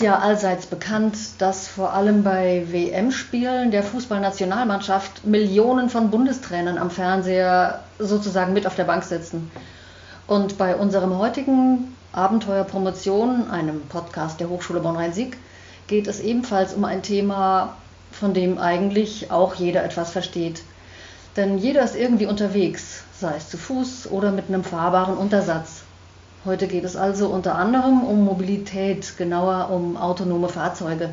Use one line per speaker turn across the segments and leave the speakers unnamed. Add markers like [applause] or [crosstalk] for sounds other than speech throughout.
ja allseits bekannt, dass vor allem bei WM-Spielen der Fußballnationalmannschaft Millionen von Bundestrainern am Fernseher sozusagen mit auf der Bank sitzen. Und bei unserem heutigen Abenteuer Promotion, einem Podcast der Hochschule Bonn-Rhein-Sieg, geht es ebenfalls um ein Thema, von dem eigentlich auch jeder etwas versteht. Denn jeder ist irgendwie unterwegs, sei es zu Fuß oder mit einem fahrbaren Untersatz. Heute geht es also unter anderem um Mobilität, genauer um autonome Fahrzeuge.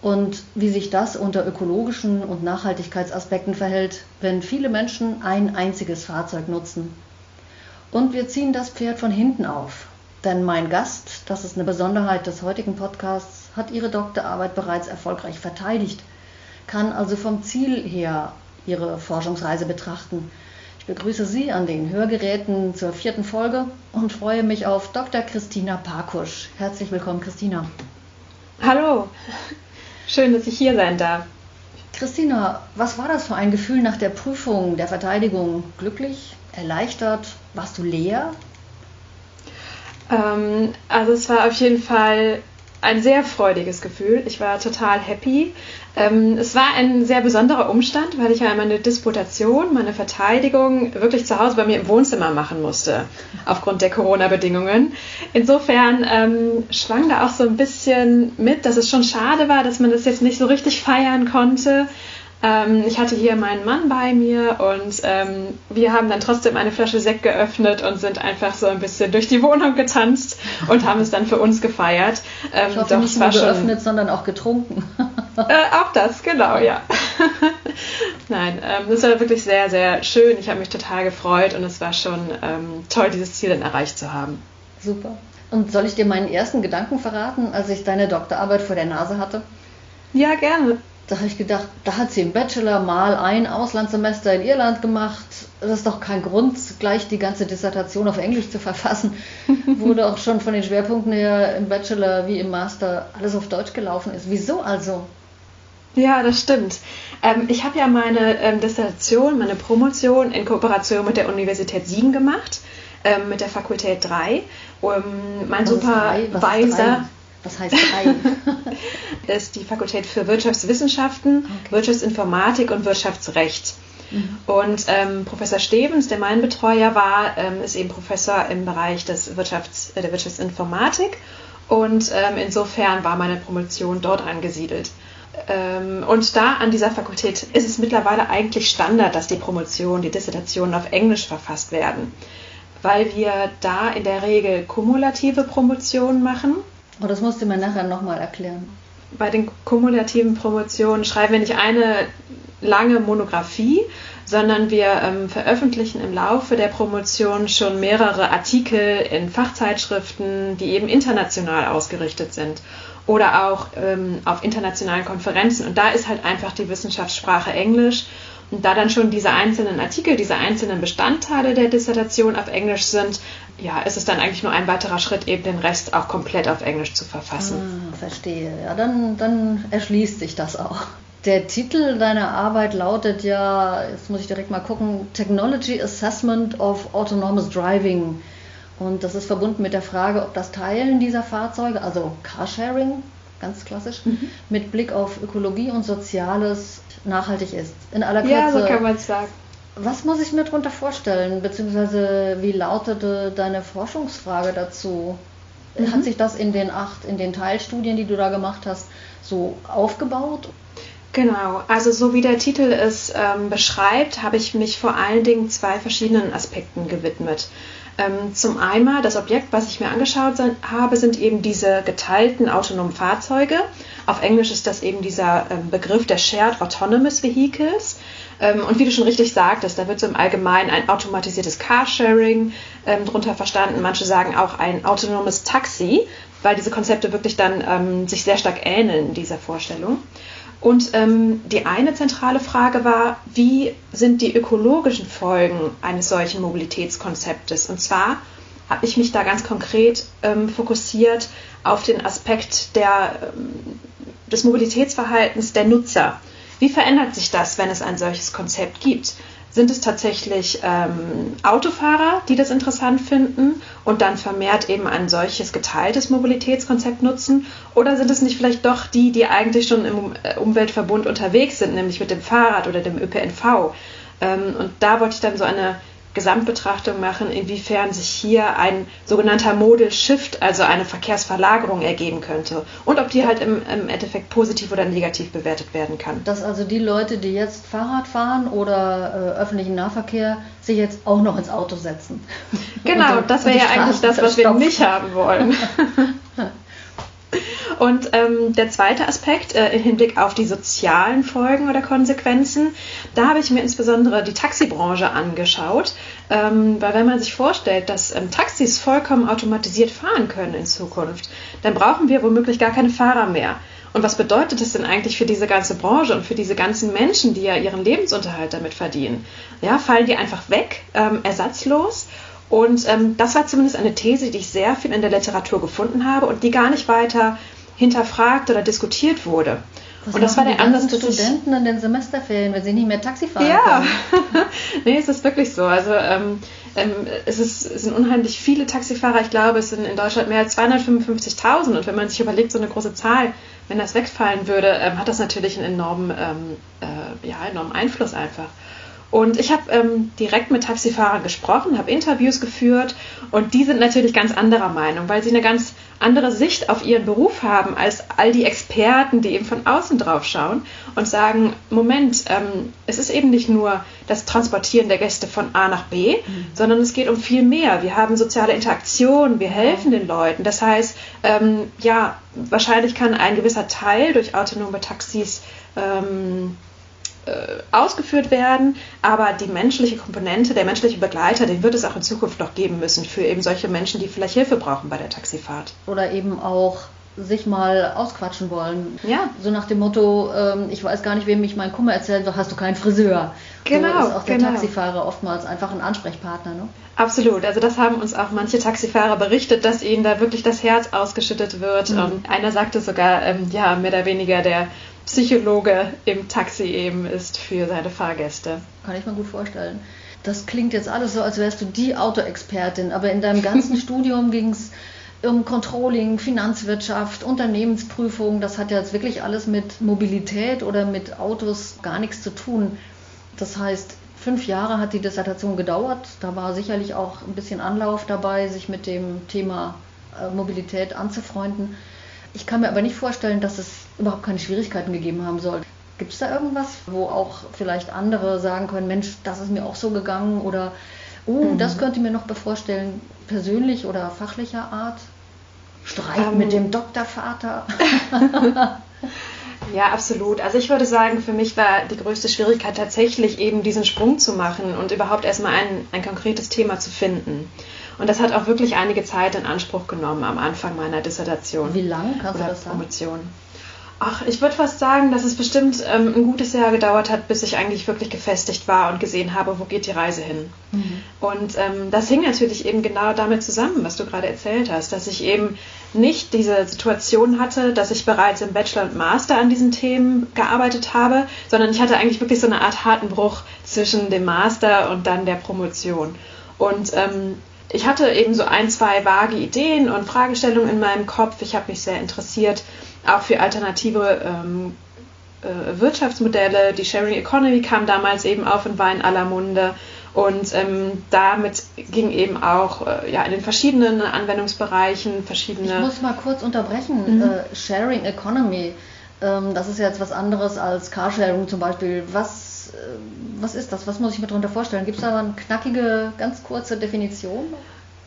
Und wie sich das unter ökologischen und Nachhaltigkeitsaspekten verhält, wenn viele Menschen ein einziges Fahrzeug nutzen. Und wir ziehen das Pferd von hinten auf. Denn mein Gast, das ist eine Besonderheit des heutigen Podcasts, hat ihre Doktorarbeit bereits erfolgreich verteidigt, kann also vom Ziel her ihre Forschungsreise betrachten ich begrüße Sie an den Hörgeräten zur vierten Folge und freue mich auf Dr. Christina Parkusch. Herzlich willkommen, Christina.
Hallo, schön, dass ich hier sein darf.
Christina, was war das für ein Gefühl nach der Prüfung der Verteidigung? Glücklich? Erleichtert? Warst du leer?
Ähm, also es war auf jeden Fall ein sehr freudiges Gefühl. Ich war total happy. Ähm, es war ein sehr besonderer Umstand, weil ich ja meine Disputation, meine Verteidigung wirklich zu Hause bei mir im Wohnzimmer machen musste, aufgrund der Corona-Bedingungen. Insofern ähm, schwang da auch so ein bisschen mit, dass es schon schade war, dass man das jetzt nicht so richtig feiern konnte. Ähm, ich hatte hier meinen Mann bei mir und ähm, wir haben dann trotzdem eine Flasche Sekt geöffnet und sind einfach so ein bisschen durch die Wohnung getanzt und haben es dann für uns gefeiert.
Ähm, ich hoffe, doch, nicht nur geöffnet, schon, sondern auch getrunken. [laughs]
äh, auch das, genau, ja. [laughs] Nein, ähm, das war wirklich sehr, sehr schön. Ich habe mich total gefreut und es war schon ähm, toll, dieses Ziel dann erreicht zu haben.
Super. Und soll ich dir meinen ersten Gedanken verraten, als ich deine Doktorarbeit vor der Nase hatte?
Ja, gerne.
Da habe ich gedacht, da hat sie im Bachelor mal ein Auslandssemester in Irland gemacht. Das ist doch kein Grund, gleich die ganze Dissertation auf Englisch zu verfassen. [laughs] Wurde auch schon von den Schwerpunkten her im Bachelor wie im Master alles auf Deutsch gelaufen ist. Wieso also?
Ja, das stimmt. Ähm, ich habe ja meine ähm, Dissertation, meine Promotion in Kooperation mit der Universität Siegen gemacht, ähm, mit der Fakultät 3. Um, mein Was Supervisor.
Was heißt drei? [laughs]
ist die Fakultät für Wirtschaftswissenschaften, okay. Wirtschaftsinformatik und Wirtschaftsrecht. Mhm. Und ähm, Professor Stevens, der mein Betreuer war, ähm, ist eben Professor im Bereich des Wirtschafts, äh, der Wirtschaftsinformatik. Und ähm, insofern war meine Promotion dort angesiedelt. Ähm, und da an dieser Fakultät ist es mittlerweile eigentlich Standard, dass die Promotionen, die Dissertationen auf Englisch verfasst werden, weil wir da in der Regel kumulative Promotionen machen.
Oh, das musst du mir nachher nochmal erklären.
Bei den kumulativen Promotionen schreiben wir nicht eine lange Monographie, sondern wir ähm, veröffentlichen im Laufe der Promotion schon mehrere Artikel in Fachzeitschriften, die eben international ausgerichtet sind oder auch ähm, auf internationalen Konferenzen. Und da ist halt einfach die Wissenschaftssprache Englisch. Und da dann schon diese einzelnen Artikel, diese einzelnen Bestandteile der Dissertation auf Englisch sind, ja, ist es dann eigentlich nur ein weiterer Schritt, eben den Rest auch komplett auf Englisch zu verfassen.
Ah, verstehe. Ja, dann, dann erschließt sich das auch. Der Titel deiner Arbeit lautet ja, jetzt muss ich direkt mal gucken, Technology Assessment of Autonomous Driving. Und das ist verbunden mit der Frage, ob das Teilen dieser Fahrzeuge, also Carsharing, ganz klassisch, mhm. mit Blick auf Ökologie und Soziales nachhaltig ist.
In aller Kürze. Ja, so kann man es sagen.
Was muss ich mir darunter vorstellen, beziehungsweise wie lautete deine Forschungsfrage dazu? Mhm. Hat sich das in den acht, in den Teilstudien, die du da gemacht hast, so aufgebaut?
Genau, also so wie der Titel es ähm, beschreibt, habe ich mich vor allen Dingen zwei verschiedenen Aspekten gewidmet. Ähm, zum einen, das Objekt, was ich mir angeschaut habe, sind eben diese geteilten autonomen Fahrzeuge. Auf Englisch ist das eben dieser ähm, Begriff der Shared Autonomous Vehicles. Ähm, und wie du schon richtig sagtest, da wird so im Allgemeinen ein automatisiertes Carsharing drunter verstanden. Manche sagen auch ein autonomes Taxi, weil diese Konzepte wirklich dann sich sehr stark ähneln dieser Vorstellung. Und ähm, die eine zentrale Frage war, wie sind die ökologischen Folgen eines solchen Mobilitätskonzeptes? Und zwar habe ich mich da ganz konkret ähm, fokussiert auf den Aspekt der, ähm, des Mobilitätsverhaltens der Nutzer. Wie verändert sich das, wenn es ein solches Konzept gibt? Sind es tatsächlich ähm, Autofahrer, die das interessant finden und dann vermehrt eben ein solches geteiltes Mobilitätskonzept nutzen? Oder sind es nicht vielleicht doch die, die eigentlich schon im äh, Umweltverbund unterwegs sind, nämlich mit dem Fahrrad oder dem ÖPNV? Ähm, und da wollte ich dann so eine Gesamtbetrachtung machen, inwiefern sich hier ein sogenannter Modal Shift, also eine Verkehrsverlagerung ergeben könnte und ob die halt im, im, Endeffekt positiv oder negativ bewertet werden kann.
Dass also die Leute, die jetzt Fahrrad fahren oder äh, öffentlichen Nahverkehr, sich jetzt auch noch ins Auto setzen.
Genau, das wäre ja eigentlich das, was wir nicht haben wollen. [laughs] Und ähm, der zweite Aspekt äh, im Hinblick auf die sozialen Folgen oder Konsequenzen, da habe ich mir insbesondere die Taxibranche angeschaut, ähm, weil wenn man sich vorstellt, dass ähm, Taxis vollkommen automatisiert fahren können in Zukunft, dann brauchen wir womöglich gar keine Fahrer mehr. Und was bedeutet das denn eigentlich für diese ganze Branche und für diese ganzen Menschen, die ja ihren Lebensunterhalt damit verdienen? Ja, fallen die einfach weg, ähm, ersatzlos? Und ähm, das war zumindest eine These, die ich sehr viel in der Literatur gefunden habe und die gar nicht weiter hinterfragt oder diskutiert wurde.
Was und das war der Ansatz des Studenten in den Semesterferien, wenn sie nicht mehr Taxi fahren
Ja, [laughs] nee, es ist wirklich so. Also ähm, ähm, es, ist, es sind unheimlich viele Taxifahrer. Ich glaube, es sind in Deutschland mehr als 255.000. Und wenn man sich überlegt, so eine große Zahl, wenn das wegfallen würde, ähm, hat das natürlich einen enormen, ähm, äh, ja, enormen Einfluss einfach. Und ich habe ähm, direkt mit Taxifahrern gesprochen, habe Interviews geführt und die sind natürlich ganz anderer Meinung, weil sie eine ganz andere Sicht auf ihren Beruf haben als all die Experten, die eben von außen drauf schauen und sagen, Moment, ähm, es ist eben nicht nur das Transportieren der Gäste von A nach B, mhm. sondern es geht um viel mehr. Wir haben soziale Interaktion, wir helfen den Leuten. Das heißt, ähm, ja, wahrscheinlich kann ein gewisser Teil durch autonome Taxis ähm, äh, ausgeführt werden, aber die menschliche Komponente, der menschliche Begleiter, den wird es auch in Zukunft noch geben müssen für eben solche Menschen, die vielleicht Hilfe brauchen bei der Taxifahrt.
Oder eben auch sich mal ausquatschen wollen.
Ja.
So nach dem Motto, ähm, ich weiß gar nicht, wem ich meinen Kummer erzählt, doch hast du keinen Friseur.
Genau.
So ist auch der
genau.
Taxifahrer oftmals einfach ein Ansprechpartner. Ne?
Absolut. Also das haben uns auch manche Taxifahrer berichtet, dass ihnen da wirklich das Herz ausgeschüttet wird. Mhm. Und einer sagte sogar, ähm, ja, mehr oder weniger der Psychologe im Taxi eben ist für seine Fahrgäste.
Kann ich mir gut vorstellen. Das klingt jetzt alles so, als wärst du die Autoexpertin, aber in deinem ganzen [laughs] Studium ging es um Controlling, Finanzwirtschaft, Unternehmensprüfung. Das hat ja jetzt wirklich alles mit Mobilität oder mit Autos gar nichts zu tun. Das heißt, fünf Jahre hat die Dissertation gedauert. Da war sicherlich auch ein bisschen Anlauf dabei, sich mit dem Thema äh, Mobilität anzufreunden. Ich kann mir aber nicht vorstellen, dass es überhaupt keine Schwierigkeiten gegeben haben soll. Gibt es da irgendwas, wo auch vielleicht andere sagen können, Mensch, das ist mir auch so gegangen oder oh, mhm. das könnte ich mir noch bevorstellen, persönlich oder fachlicher Art? Streit ähm. mit dem Doktorvater? [laughs]
Ja, absolut. Also ich würde sagen, für mich war die größte Schwierigkeit tatsächlich eben diesen Sprung zu machen und überhaupt erstmal ein, ein konkretes Thema zu finden. Und das hat auch wirklich einige Zeit in Anspruch genommen am Anfang meiner Dissertation.
Wie lange kannst
du
das sagen?
Promotion. Ach, ich würde fast sagen, dass es bestimmt ähm, ein gutes Jahr gedauert hat, bis ich eigentlich wirklich gefestigt war und gesehen habe, wo geht die Reise hin. Mhm. Und ähm, das hing natürlich eben genau damit zusammen, was du gerade erzählt hast, dass ich eben nicht diese Situation hatte, dass ich bereits im Bachelor und Master an diesen Themen gearbeitet habe, sondern ich hatte eigentlich wirklich so eine Art harten Bruch zwischen dem Master und dann der Promotion. Und ähm, ich hatte eben so ein, zwei vage Ideen und Fragestellungen in meinem Kopf. Ich habe mich sehr interessiert, auch für alternative ähm, äh, Wirtschaftsmodelle. Die Sharing Economy kam damals eben auf und war in aller Munde. Und ähm, damit ging eben auch äh, ja, in den verschiedenen Anwendungsbereichen verschiedene.
Ich muss mal kurz unterbrechen. Mhm. Äh, Sharing Economy, ähm, das ist jetzt was anderes als Carsharing zum Beispiel. Was, äh, was ist das? Was muss ich mir darunter vorstellen? Gibt es da eine knackige, ganz kurze Definition?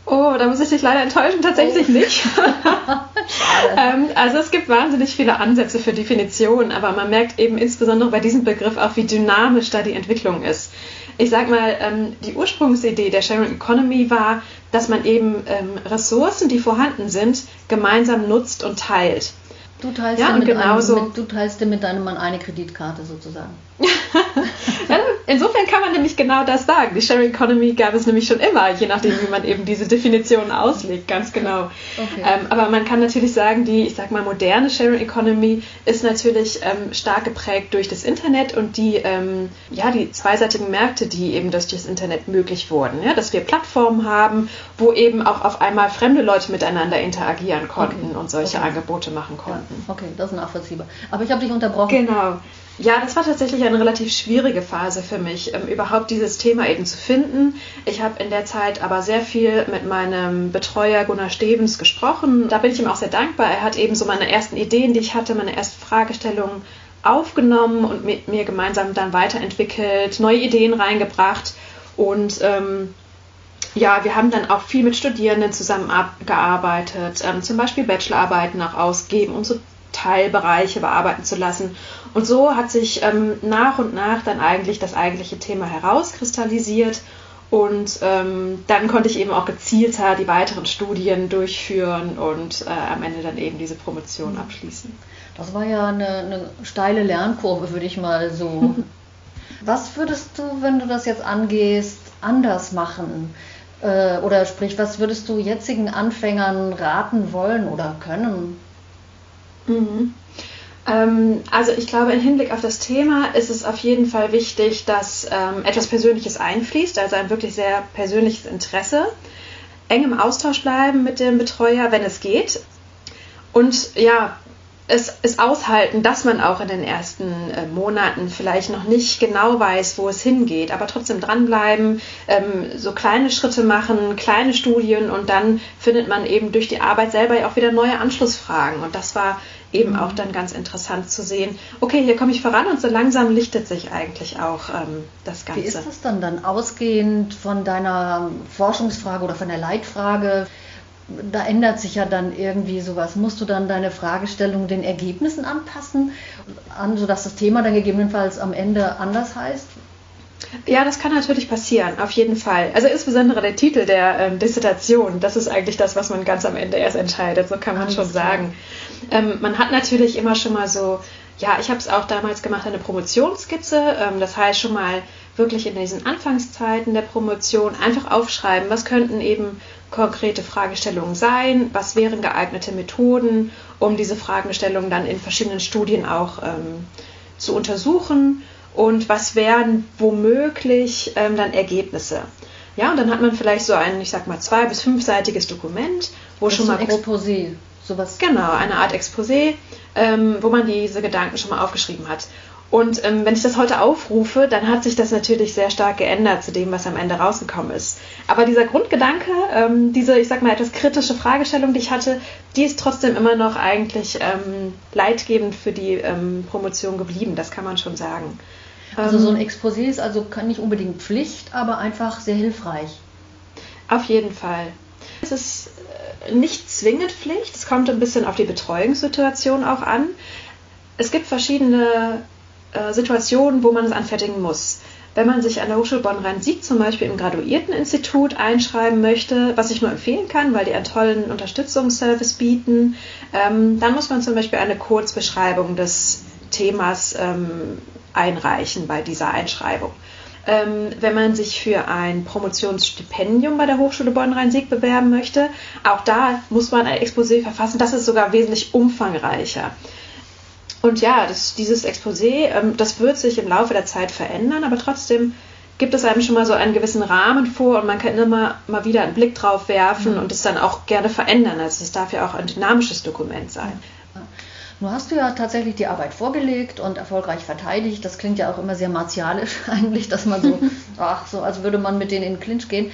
Oh, da muss ich dich leider enttäuschen, tatsächlich oh. nicht. [laughs] ähm, also es gibt wahnsinnig viele Ansätze für Definitionen, aber man merkt eben insbesondere bei diesem Begriff auch, wie dynamisch da die Entwicklung ist. Ich sag mal, ähm, die Ursprungsidee der Sharing Economy war, dass man eben ähm, Ressourcen, die vorhanden sind, gemeinsam nutzt und teilt.
Du teilst, ja, dir mit einem, mit, du teilst dir mit deinem Mann eine Kreditkarte sozusagen. [laughs] [laughs]
insofern kann man nämlich genau das sagen. Die Sharing Economy gab es nämlich schon immer, je nachdem, wie man eben diese Definition auslegt, ganz genau. Okay. Ähm, aber man kann natürlich sagen, die, ich sag mal, moderne Sharing Economy ist natürlich ähm, stark geprägt durch das Internet und die, ähm, ja, die zweiseitigen Märkte, die eben durch das Internet möglich wurden. Ja? Dass wir Plattformen haben, wo eben auch auf einmal fremde Leute miteinander interagieren konnten okay. und solche okay. Angebote machen konnten.
Ja, okay, das ist nachvollziehbar. Aber ich habe dich unterbrochen.
Genau. Ja, das war tatsächlich eine relativ schwierige Phase für mich, ähm, überhaupt dieses Thema eben zu finden. Ich habe in der Zeit aber sehr viel mit meinem Betreuer Gunnar Stevens gesprochen. Da bin ich ihm auch sehr dankbar. Er hat eben so meine ersten Ideen, die ich hatte, meine ersten Fragestellungen aufgenommen und mit mir gemeinsam dann weiterentwickelt, neue Ideen reingebracht und ähm, ja, wir haben dann auch viel mit Studierenden zusammengearbeitet, ähm, zum Beispiel Bachelorarbeiten auch ausgeben und so Teilbereiche bearbeiten zu lassen. Und so hat sich ähm, nach und nach dann eigentlich das eigentliche Thema herauskristallisiert. Und ähm, dann konnte ich eben auch gezielter die weiteren Studien durchführen und äh, am Ende dann eben diese Promotion abschließen.
Das war ja eine, eine steile Lernkurve, würde ich mal so. [laughs] was würdest du, wenn du das jetzt angehst, anders machen? Äh, oder sprich, was würdest du jetzigen Anfängern raten wollen oder können?
Mhm. Ähm, also ich glaube, im Hinblick auf das Thema ist es auf jeden Fall wichtig, dass ähm, etwas Persönliches einfließt, also ein wirklich sehr persönliches Interesse. Eng im Austausch bleiben mit dem Betreuer, wenn es geht. Und ja, es, es aushalten, dass man auch in den ersten äh, Monaten vielleicht noch nicht genau weiß, wo es hingeht, aber trotzdem dranbleiben, ähm, so kleine Schritte machen, kleine Studien und dann findet man eben durch die Arbeit selber ja auch wieder neue Anschlussfragen. Und das war eben mhm. auch dann ganz interessant zu sehen, okay, hier komme ich voran und so langsam lichtet sich eigentlich auch ähm, das Ganze.
Wie ist das dann dann ausgehend von deiner Forschungsfrage oder von der Leitfrage? Da ändert sich ja dann irgendwie sowas. Musst du dann deine Fragestellung den Ergebnissen anpassen, an, sodass das Thema dann gegebenenfalls am Ende anders heißt?
Ja, das kann natürlich passieren, auf jeden Fall. Also insbesondere der Titel der ähm, Dissertation, das ist eigentlich das, was man ganz am Ende erst entscheidet, so kann man Alles schon sagen. Ähm, man hat natürlich immer schon mal so, ja, ich habe es auch damals gemacht, eine Promotionsskizze, ähm, das heißt schon mal wirklich in diesen Anfangszeiten der Promotion einfach aufschreiben, was könnten eben konkrete Fragestellungen sein? Was wären geeignete Methoden, um diese Fragestellungen dann in verschiedenen Studien auch ähm, zu untersuchen? Und was wären womöglich ähm, dann Ergebnisse? Ja, und dann hat man vielleicht so ein, ich sag mal, zwei- bis fünfseitiges Dokument,
wo das schon mal. Ein Exposé, sowas.
Genau, eine Art Exposé, ähm, wo man diese Gedanken schon mal aufgeschrieben hat. Und ähm, wenn ich das heute aufrufe, dann hat sich das natürlich sehr stark geändert zu dem, was am Ende rausgekommen ist. Aber dieser Grundgedanke, ähm, diese, ich sag mal, etwas kritische Fragestellung, die ich hatte, die ist trotzdem immer noch eigentlich ähm, leitgebend für die ähm, Promotion geblieben, das kann man schon sagen.
Also so ein ähm, Exposé ist also nicht unbedingt Pflicht, aber einfach sehr hilfreich.
Auf jeden Fall. Es ist äh, nicht zwingend Pflicht, es kommt ein bisschen auf die Betreuungssituation auch an. Es gibt verschiedene äh, Situationen, wo man es anfertigen muss. Wenn man sich an der Hochschule Bonn-Rhein-Sieg zum Beispiel im Graduierteninstitut einschreiben möchte, was ich nur empfehlen kann, weil die einen tollen Unterstützungsservice bieten, ähm, dann muss man zum Beispiel eine Kurzbeschreibung des Themas ähm, einreichen bei dieser Einschreibung. Ähm, wenn man sich für ein Promotionsstipendium bei der Hochschule Bonn-Rhein-Sieg bewerben möchte, auch da muss man ein Exposé verfassen. Das ist sogar wesentlich umfangreicher. Und ja, das, dieses Exposé, ähm, das wird sich im Laufe der Zeit verändern, aber trotzdem gibt es einem schon mal so einen gewissen Rahmen vor und man kann immer mal wieder einen Blick drauf werfen mhm. und es dann auch gerne verändern. Also es darf ja auch ein dynamisches Dokument sein.
Nun hast du ja tatsächlich die Arbeit vorgelegt und erfolgreich verteidigt. Das klingt ja auch immer sehr martialisch [laughs] eigentlich, dass man so, [laughs] ach so, als würde man mit denen in den Clinch gehen.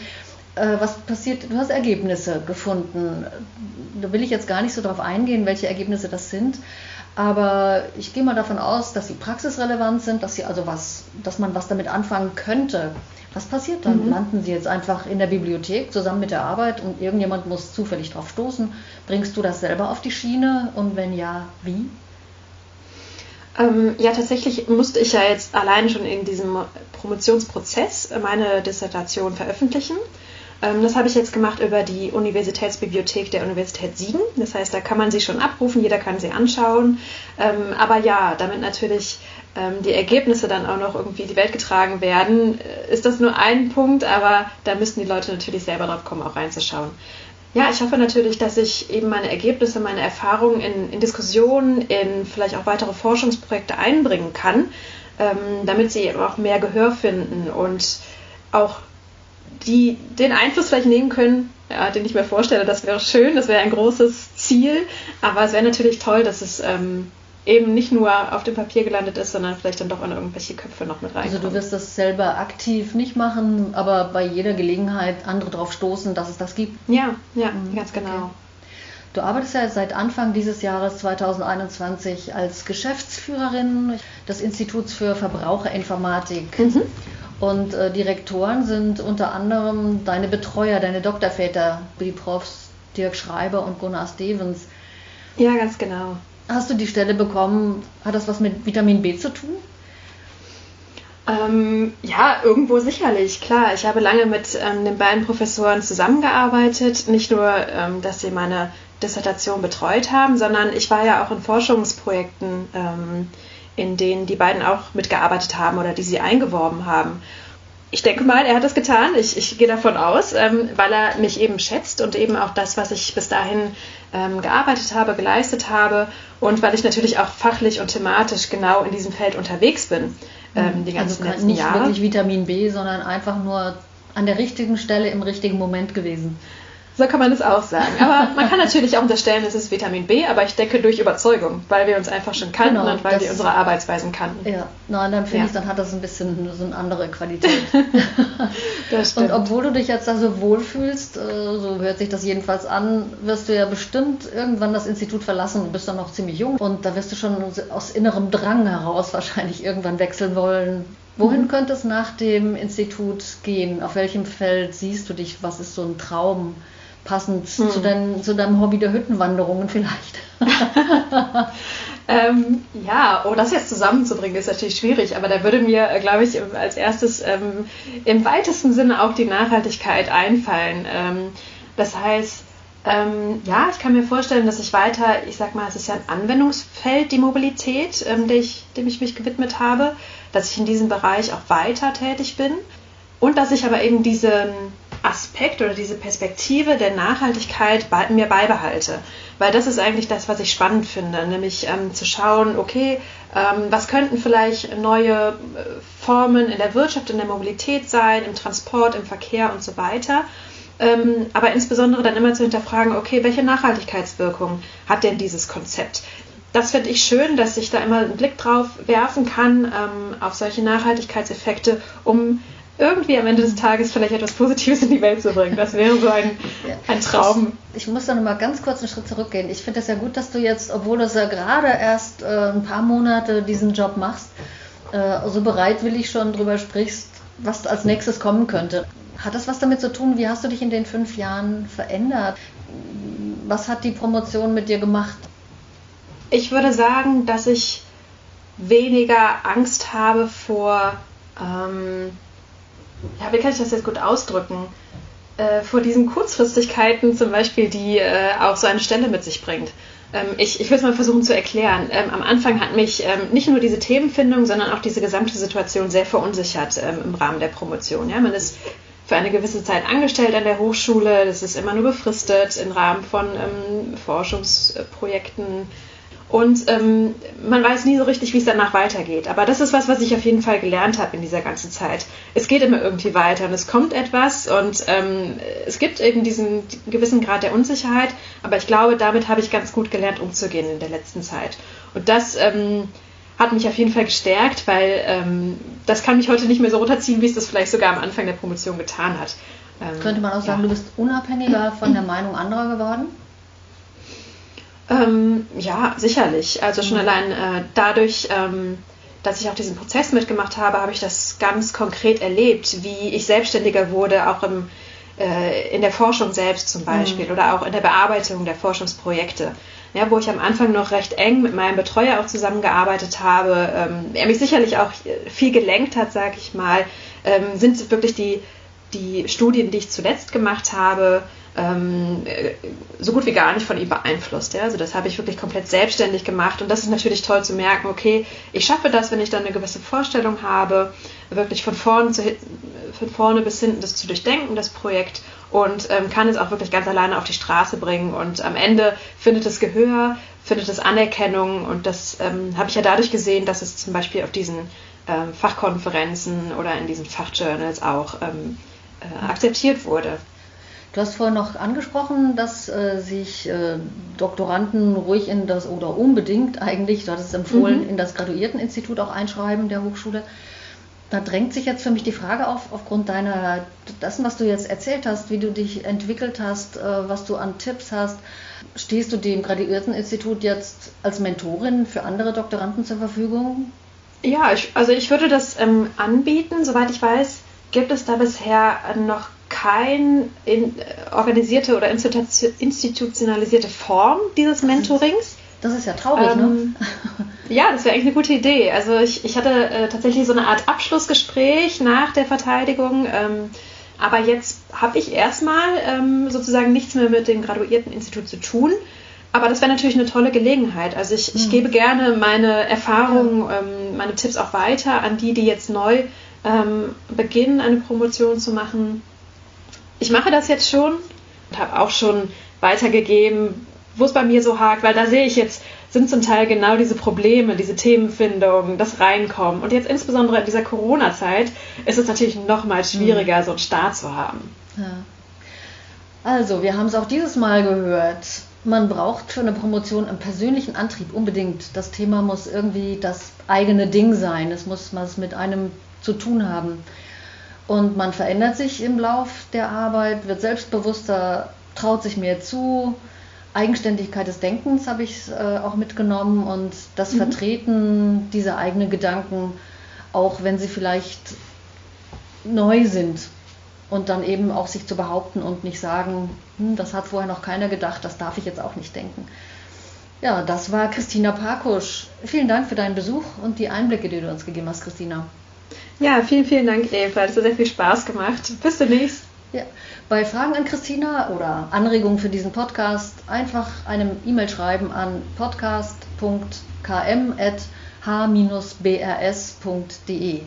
Äh, was passiert? Du hast Ergebnisse gefunden. Da will ich jetzt gar nicht so drauf eingehen, welche Ergebnisse das sind. Aber ich gehe mal davon aus, dass sie praxisrelevant sind, dass sie also was, dass man was damit anfangen könnte. Was passiert dann? Mhm. Landen sie jetzt einfach in der Bibliothek zusammen mit der Arbeit und irgendjemand muss zufällig drauf stoßen? Bringst du das selber auf die Schiene und wenn ja, wie?
Ähm, ja, tatsächlich musste ich ja jetzt alleine schon in diesem Promotionsprozess meine Dissertation veröffentlichen. Ähm, das habe ich jetzt gemacht über die Universitätsbibliothek der Universität Siegen. Das heißt, da kann man sie schon abrufen, jeder kann sie anschauen. Ähm, aber ja, damit natürlich ähm, die Ergebnisse dann auch noch irgendwie in die Welt getragen werden, äh, ist das nur ein Punkt, aber da müssten die Leute natürlich selber drauf kommen, auch reinzuschauen. Ja, ich hoffe natürlich, dass ich eben meine Ergebnisse, meine Erfahrungen in, in Diskussionen, in vielleicht auch weitere Forschungsprojekte einbringen kann, damit sie eben auch mehr Gehör finden und auch die den Einfluss vielleicht nehmen können, ja, den ich mir vorstelle. Das wäre schön, das wäre ein großes Ziel, aber es wäre natürlich toll, dass es ähm, eben nicht nur auf dem Papier gelandet ist, sondern vielleicht dann doch in irgendwelche Köpfe noch mit rein.
Also du wirst das selber aktiv nicht machen, aber bei jeder Gelegenheit andere darauf stoßen, dass es das gibt.
Ja, ja, mhm. ganz genau. Okay.
Du arbeitest ja seit Anfang dieses Jahres 2021 als Geschäftsführerin des Instituts für Verbraucherinformatik. Mhm. Und äh, Direktoren sind unter anderem deine Betreuer, deine Doktorväter, die Profs Dirk Schreiber und Gunnar Stevens.
Ja, ganz genau.
Hast du die Stelle bekommen? Hat das was mit Vitamin B zu tun?
Ähm, ja, irgendwo sicherlich, klar. Ich habe lange mit ähm, den beiden Professoren zusammengearbeitet. Nicht nur, ähm, dass sie meine Dissertation betreut haben, sondern ich war ja auch in Forschungsprojekten, ähm, in denen die beiden auch mitgearbeitet haben oder die sie eingeworben haben. Ich denke mal, er hat es getan. Ich, ich gehe davon aus, ähm, weil er mich eben schätzt und eben auch das, was ich bis dahin ähm, gearbeitet habe, geleistet habe und weil ich natürlich auch fachlich und thematisch genau in diesem Feld unterwegs bin.
Ähm, die ganzen also letzten nicht Jahre. wirklich Vitamin B, sondern einfach nur an der richtigen Stelle im richtigen Moment gewesen.
So kann man es auch sagen. Aber man kann natürlich auch unterstellen, es ist Vitamin B, aber ich denke durch Überzeugung, weil wir uns einfach schon kannten genau, und weil wir unsere Arbeitsweisen kannten.
Ja, nein, dann finde ja. ich, dann hat das ein bisschen so eine andere Qualität. [laughs] das stimmt. Und obwohl du dich jetzt da so wohlfühlst, äh, so hört sich das jedenfalls an, wirst du ja bestimmt irgendwann das Institut verlassen. Du bist dann noch ziemlich jung und da wirst du schon aus innerem Drang heraus [laughs] wahrscheinlich irgendwann wechseln wollen. Wohin mhm. könnte es nach dem Institut gehen? Auf welchem Feld siehst du dich? Was ist so ein Traum? Passend hm. zu, dein, zu, deinem Hobby der Hüttenwanderungen vielleicht. [laughs]
ähm, ja, oh, das jetzt zusammenzubringen ist natürlich schwierig, aber da würde mir, äh, glaube ich, als erstes ähm, im weitesten Sinne auch die Nachhaltigkeit einfallen. Ähm, das heißt, ähm, ja, ich kann mir vorstellen, dass ich weiter, ich sag mal, es ist ja ein Anwendungsfeld, die Mobilität, ähm, dem, ich, dem ich mich gewidmet habe, dass ich in diesem Bereich auch weiter tätig bin und dass ich aber eben diesen Aspekt oder diese Perspektive der Nachhaltigkeit bei, mir beibehalte. Weil das ist eigentlich das, was ich spannend finde, nämlich ähm, zu schauen, okay, ähm, was könnten vielleicht neue äh, Formen in der Wirtschaft, in der Mobilität sein, im Transport, im Verkehr und so weiter. Ähm, aber insbesondere dann immer zu hinterfragen, okay, welche Nachhaltigkeitswirkung hat denn dieses Konzept? das finde ich schön, dass ich da immer einen Blick drauf werfen kann ähm, auf solche Nachhaltigkeitseffekte, um irgendwie am Ende des Tages vielleicht etwas Positives in die Welt zu bringen. Das wäre so ein, ein Traum.
Ich, ich muss da nochmal ganz kurz einen Schritt zurückgehen. Ich finde es ja gut, dass du jetzt, obwohl du ja gerade erst äh, ein paar Monate diesen Job machst, äh, so bereitwillig schon drüber sprichst, was als nächstes kommen könnte. Hat das was damit zu tun? Wie hast du dich in den fünf Jahren verändert? Was hat die Promotion mit dir gemacht?
Ich würde sagen, dass ich weniger Angst habe vor ähm, ja, wie kann ich das jetzt gut ausdrücken? Äh, vor diesen Kurzfristigkeiten zum Beispiel, die äh, auch so eine Stelle mit sich bringt. Ähm, ich ich will es mal versuchen zu erklären. Ähm, am Anfang hat mich ähm, nicht nur diese Themenfindung, sondern auch diese gesamte Situation sehr verunsichert ähm, im Rahmen der Promotion. Ja? Man ist für eine gewisse Zeit angestellt an der Hochschule, das ist immer nur befristet im Rahmen von ähm, Forschungsprojekten und ähm, man weiß nie so richtig, wie es danach weitergeht. Aber das ist was, was ich auf jeden Fall gelernt habe in dieser ganzen Zeit. Es geht immer irgendwie weiter und es kommt etwas und ähm, es gibt eben diesen gewissen Grad der Unsicherheit. Aber ich glaube, damit habe ich ganz gut gelernt, umzugehen in der letzten Zeit. Und das ähm, hat mich auf jeden Fall gestärkt, weil ähm, das kann mich heute nicht mehr so runterziehen, wie es das vielleicht sogar am Anfang der Promotion getan hat.
Ähm, Könnte man auch sagen, ja. du bist unabhängiger von der Meinung anderer geworden?
Ähm, ja, sicherlich. Also schon mhm. allein äh, dadurch, ähm, dass ich auch diesen Prozess mitgemacht habe, habe ich das ganz konkret erlebt, wie ich selbstständiger wurde, auch im, äh, in der Forschung selbst zum Beispiel mhm. oder auch in der Bearbeitung der Forschungsprojekte. Ja, wo ich am Anfang noch recht eng mit meinem Betreuer auch zusammengearbeitet habe, ähm, er mich sicherlich auch viel gelenkt hat, sage ich mal, ähm, sind wirklich die die Studien, die ich zuletzt gemacht habe, ähm, äh, so gut wie gar nicht von ihm beeinflusst. Ja? Also das habe ich wirklich komplett selbstständig gemacht und das ist natürlich toll zu merken, okay, ich schaffe das, wenn ich dann eine gewisse Vorstellung habe, wirklich von vorne, zu, von vorne bis hinten das zu durchdenken, das Projekt und ähm, kann es auch wirklich ganz alleine auf die Straße bringen und am Ende findet es Gehör, findet es Anerkennung und das ähm, habe ich ja dadurch gesehen, dass es zum Beispiel auf diesen ähm, Fachkonferenzen oder in diesen Fachjournals auch ähm, äh, akzeptiert wurde.
Du hast vorhin noch angesprochen, dass äh, sich äh, Doktoranden ruhig in das oder unbedingt eigentlich, du hattest es empfohlen, mhm. in das Graduierteninstitut auch einschreiben der Hochschule. Da drängt sich jetzt für mich die Frage auf, aufgrund deiner, dessen, was du jetzt erzählt hast, wie du dich entwickelt hast, äh, was du an Tipps hast. Stehst du dem Graduierteninstitut jetzt als Mentorin für andere Doktoranden zur Verfügung?
Ja, ich, also ich würde das ähm, anbieten. Soweit ich weiß, gibt es da bisher noch kein in, organisierte oder institutionalisierte Form dieses Mentorings.
Das ist ja traurig, ne? ähm,
ne? Ja, das wäre eigentlich eine gute Idee. Also ich, ich hatte äh, tatsächlich so eine Art Abschlussgespräch nach der Verteidigung. Ähm, aber jetzt habe ich erstmal ähm, sozusagen nichts mehr mit dem Graduierteninstitut zu tun. Aber das wäre natürlich eine tolle Gelegenheit. Also ich, ich mhm. gebe gerne meine Erfahrungen, ja. ähm, meine Tipps auch weiter an die, die jetzt neu ähm, beginnen, eine Promotion zu machen ich mache das jetzt schon und habe auch schon weitergegeben, wo es bei mir so hakt, weil da sehe ich jetzt, sind zum Teil genau diese Probleme, diese Themenfindung, das Reinkommen. Und jetzt insbesondere in dieser Corona-Zeit ist es natürlich noch mal schwieriger, mhm. so einen Start zu haben. Ja.
Also, wir haben es auch dieses Mal gehört. Man braucht für eine Promotion einen persönlichen Antrieb unbedingt. Das Thema muss irgendwie das eigene Ding sein. Es muss was mit einem zu tun haben. Und man verändert sich im Lauf der Arbeit, wird selbstbewusster, traut sich mehr zu. Eigenständigkeit des Denkens habe ich äh, auch mitgenommen und das mhm. Vertreten dieser eigenen Gedanken, auch wenn sie vielleicht neu sind. Und dann eben auch sich zu behaupten und nicht sagen, hm, das hat vorher noch keiner gedacht, das darf ich jetzt auch nicht denken. Ja, das war Christina Parkusch. Vielen Dank für deinen Besuch und die Einblicke, die du uns gegeben hast, Christina.
Ja, vielen, vielen Dank, Eva. Es hat sehr viel Spaß gemacht. Bis demnächst.
Ja. Bei Fragen an Christina oder Anregungen für diesen Podcast einfach eine E-Mail schreiben an podcast.km.h-brs.de.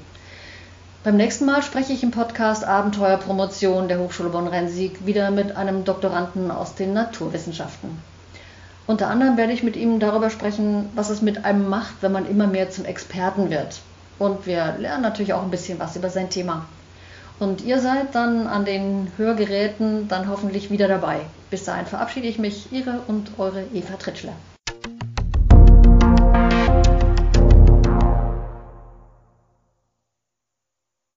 Beim nächsten Mal spreche ich im Podcast Abenteuerpromotion der Hochschule Bonn-Rhein-Sieg wieder mit einem Doktoranden aus den Naturwissenschaften. Unter anderem werde ich mit ihm darüber sprechen, was es mit einem macht, wenn man immer mehr zum Experten wird. Und wir lernen natürlich auch ein bisschen was über sein Thema. Und ihr seid dann an den Hörgeräten dann hoffentlich wieder dabei. Bis dahin verabschiede ich mich, Ihre und eure Eva Tritschler.